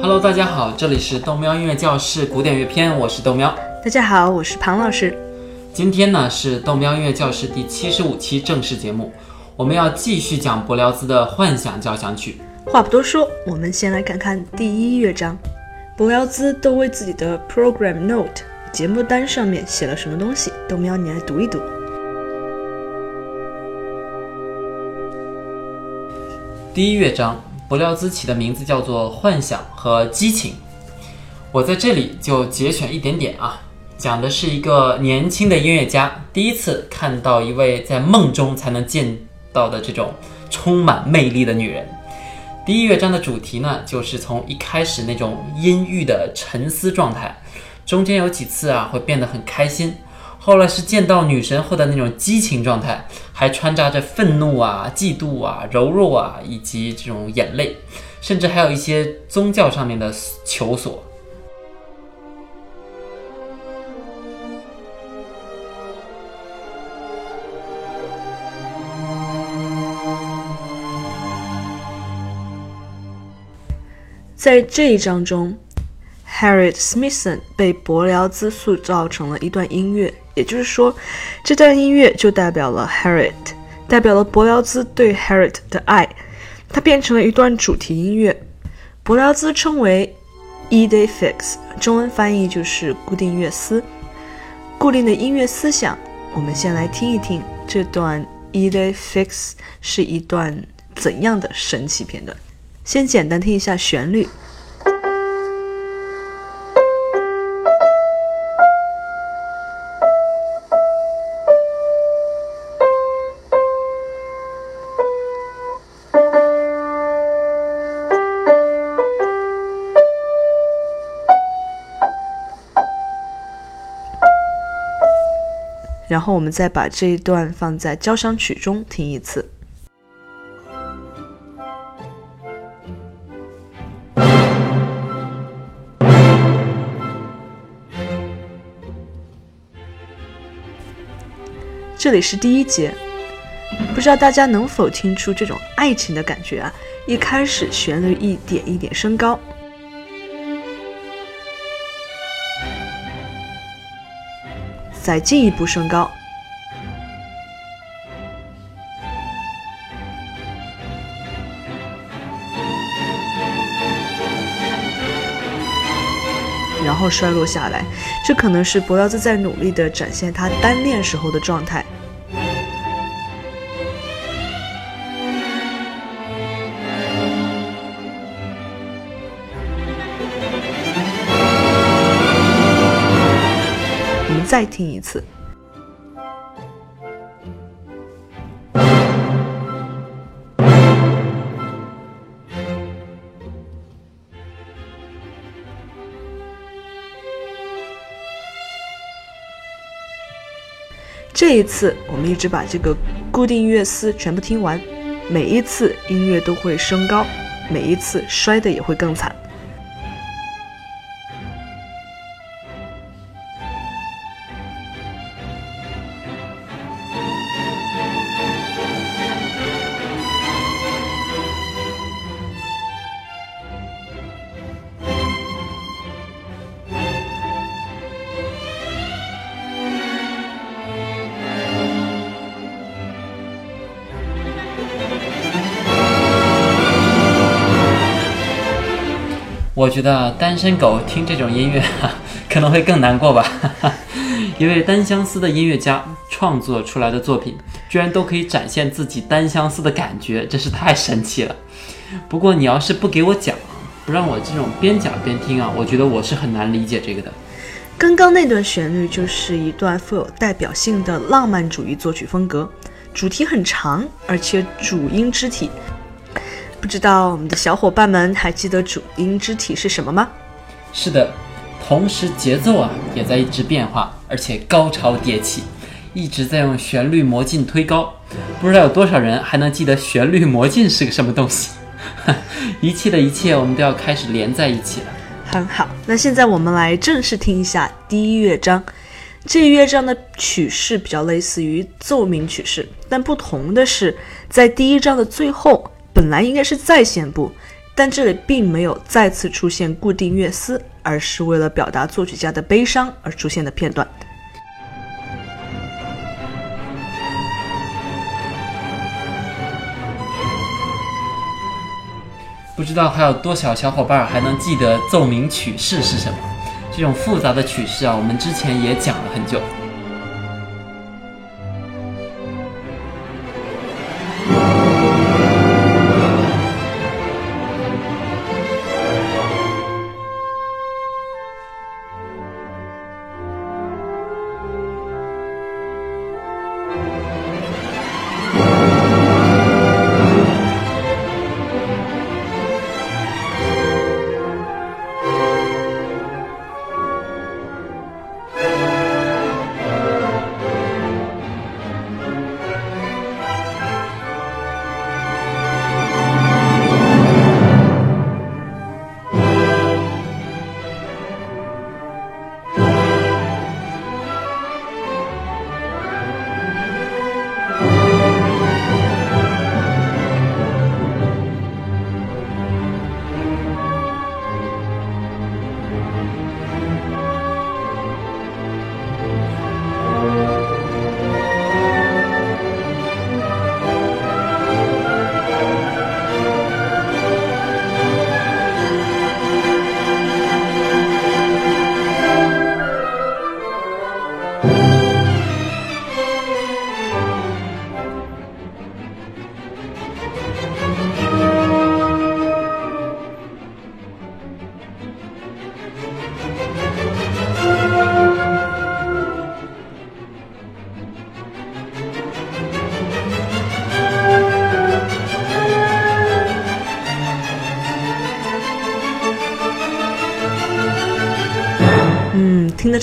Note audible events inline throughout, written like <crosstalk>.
Hello，大家好，这里是豆喵音乐教室古典乐篇，我是豆喵。大家好，我是庞老师。今天呢是豆喵音乐教室第七十五期正式节目，我们要继续讲柏辽兹的幻想交响曲。话不多说，我们先来看看第一乐章。柏辽兹都为自己的 program note 节目单上面写了什么东西？豆喵，你来读一读。第一乐章，不料兹起的名字叫做《幻想和激情》。我在这里就节选一点点啊，讲的是一个年轻的音乐家第一次看到一位在梦中才能见到的这种充满魅力的女人。第一乐章的主题呢，就是从一开始那种阴郁的沉思状态，中间有几次啊会变得很开心，后来是见到女神后的那种激情状态，还穿插着愤怒啊、嫉妒啊、柔弱啊，以及这种眼泪，甚至还有一些宗教上面的求索。在这一章中，Harriet Smithson 被伯辽兹塑造成了一段音乐，也就是说，这段音乐就代表了 Harriet，代表了柏辽兹对 Harriet 的爱，它变成了一段主题音乐。柏辽兹称为 E-day fix，中文翻译就是固定乐思，固定的音乐思想。我们先来听一听这段 E-day fix 是一段怎样的神奇片段。先简单听一下旋律，然后我们再把这一段放在交响曲中听一次。这里是第一节，不知道大家能否听出这种爱情的感觉啊？一开始旋律一点一点升高，再进一步升高，然后衰落下来。这可能是柏辽兹在努力的展现他单练时候的状态。再听一次。这一次，我们一直把这个固定乐思全部听完，每一次音乐都会升高，每一次摔的也会更惨。我觉得单身狗听这种音乐 <laughs> 可能会更难过吧。<laughs> 一位单相思的音乐家创作出来的作品，居然都可以展现自己单相思的感觉，真是太神奇了。不过你要是不给我讲，不让我这种边讲边听啊，我觉得我是很难理解这个的。刚刚那段旋律就是一段富有代表性的浪漫主义作曲风格，主题很长，而且主音肢体。不知道我们的小伙伴们还记得主音肢体是什么吗？是的，同时节奏啊也在一直变化，而且高潮迭起，一直在用旋律魔镜推高。不知道有多少人还能记得旋律魔镜是个什么东西？<laughs> 一切的一切，我们都要开始连在一起了。很好，那现在我们来正式听一下第一乐章，这一乐章的曲式比较类似于奏鸣曲式，但不同的是，在第一章的最后，本来应该是再现部，但这里并没有再次出现固定乐思，而是为了表达作曲家的悲伤而出现的片段。不知道还有多少小伙伴还能记得奏鸣曲式是什么？这种复杂的曲式啊，我们之前也讲了很久。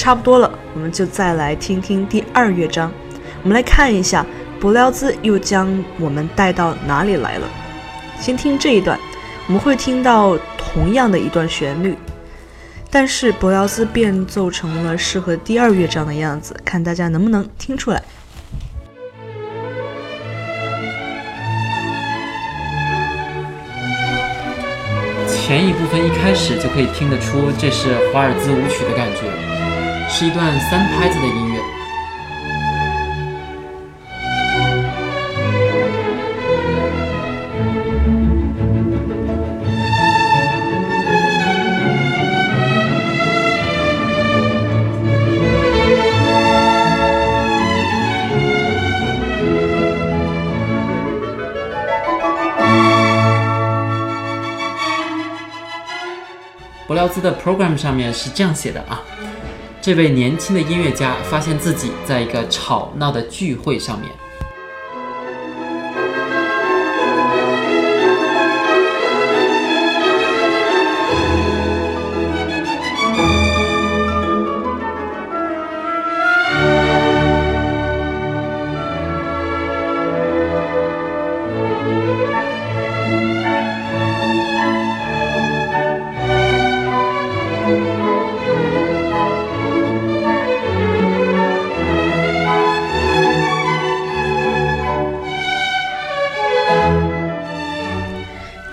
差不多了，我们就再来听听第二乐章。我们来看一下柏辽兹又将我们带到哪里来了。先听这一段，我们会听到同样的一段旋律，但是柏辽兹变奏成了适合第二乐章的样子，看大家能不能听出来。前一部分一开始就可以听得出，这是华尔兹舞曲的感觉。是一段三拍子的音乐。柏辽兹的 program 上面是这样写的啊。这位年轻的音乐家发现自己在一个吵闹的聚会上面。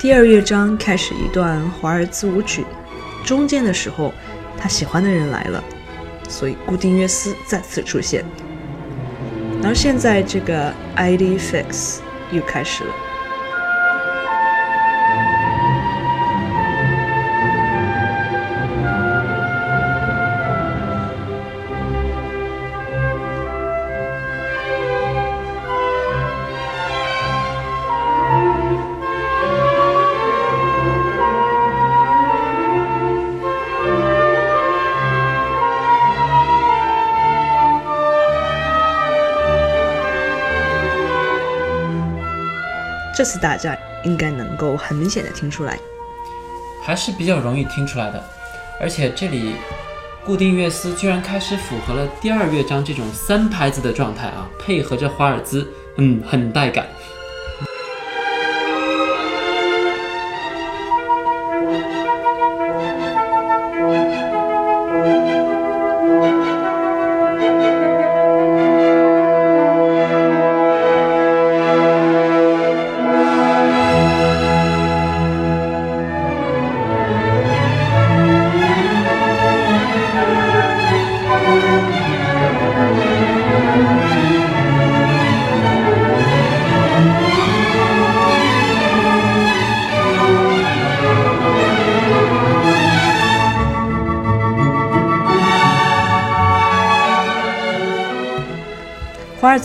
第二乐章开始一段华尔兹舞曲，中间的时候，他喜欢的人来了，所以固定乐思再次出现。然后现在这个 ID fix 又开始了。这次大家应该能够很明显的听出来，还是比较容易听出来的。而且这里固定乐思居然开始符合了第二乐章这种三拍子的状态啊，配合着华尔兹，嗯，很带感。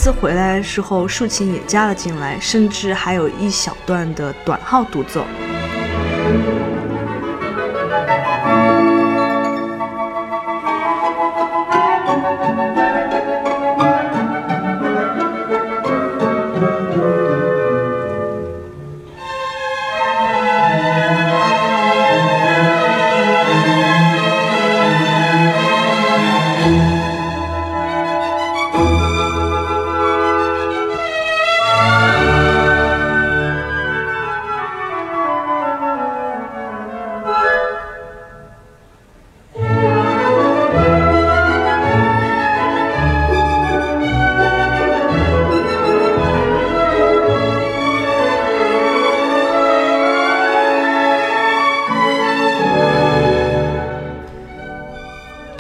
这次回来的时候，竖琴也加了进来，甚至还有一小段的短号独奏。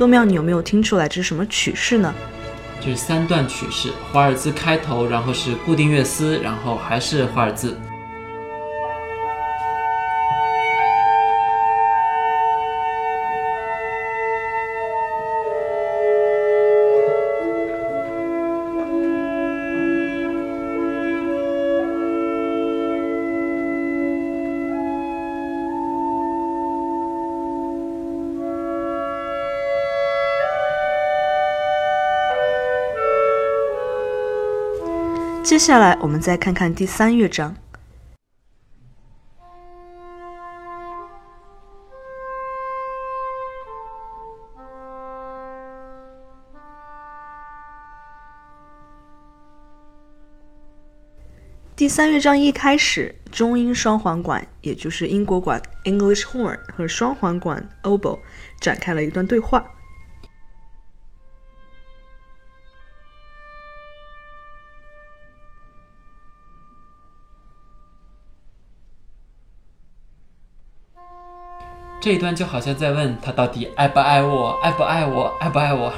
多妙，你有没有听出来这是什么曲式呢？就是三段曲式，华尔兹开头，然后是固定乐思，然后还是华尔兹。接下来，我们再看看第三乐章。第三乐章一开始，中音双簧管，也就是英国管 （English horn） 和双簧管 （oboe） 展开了一段对话。这一段就好像在问他到底爱不爱我，爱不爱我，爱不爱我。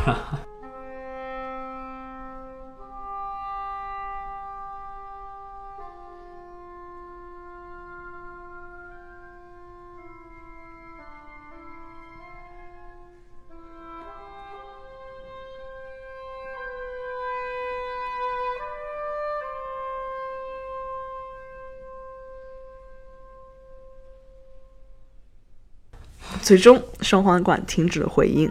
最终，双簧管停止了回音。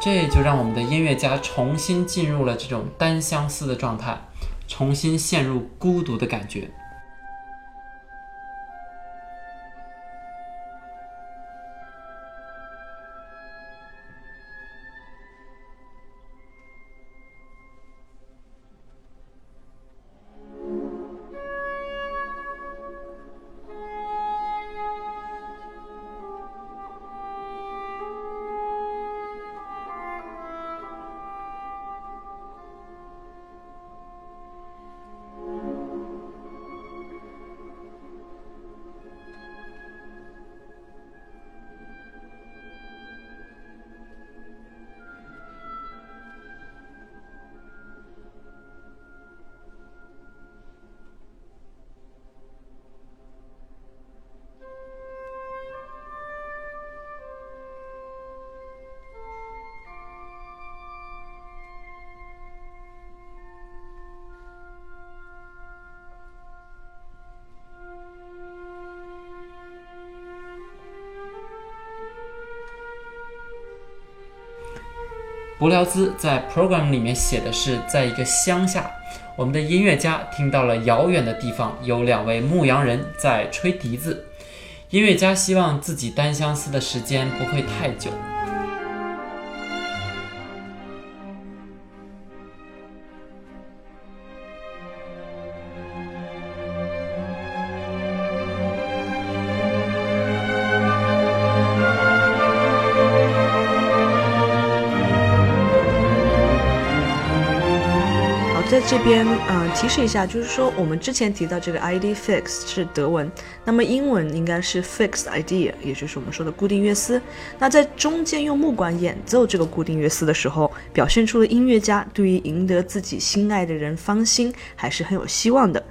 这就让我们的音乐家重新进入了这种单相思的状态，重新陷入孤独的感觉。柏辽兹在 program 里面写的是，在一个乡下，我们的音乐家听到了遥远的地方有两位牧羊人在吹笛子。音乐家希望自己单相思的时间不会太久。边，嗯，提示一下，就是说我们之前提到这个 ID fix 是德文，那么英文应该是 Fix idea，也就是我们说的固定乐思。那在中间用木管演奏这个固定乐思的时候，表现出了音乐家对于赢得自己心爱的人芳心还是很有希望的。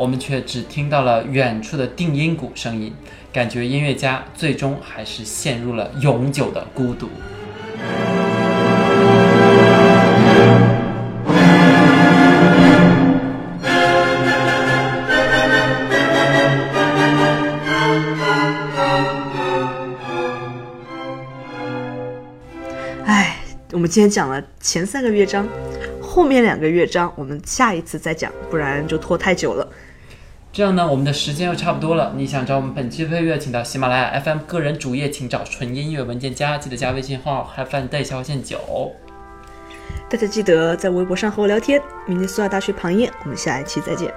我们却只听到了远处的定音鼓声音，感觉音乐家最终还是陷入了永久的孤独。唉，我们今天讲了前三个乐章，后面两个乐章我们下一次再讲，不然就拖太久了。这样呢，我们的时间又差不多了。你想找我们本期配乐，请到喜马拉雅 FM 个人主页，请找纯音乐文件夹，记得加微信号 have fun day 小号线九。大家记得在微博上和我聊天。明天苏亚大学旁夜，我们下一期再见。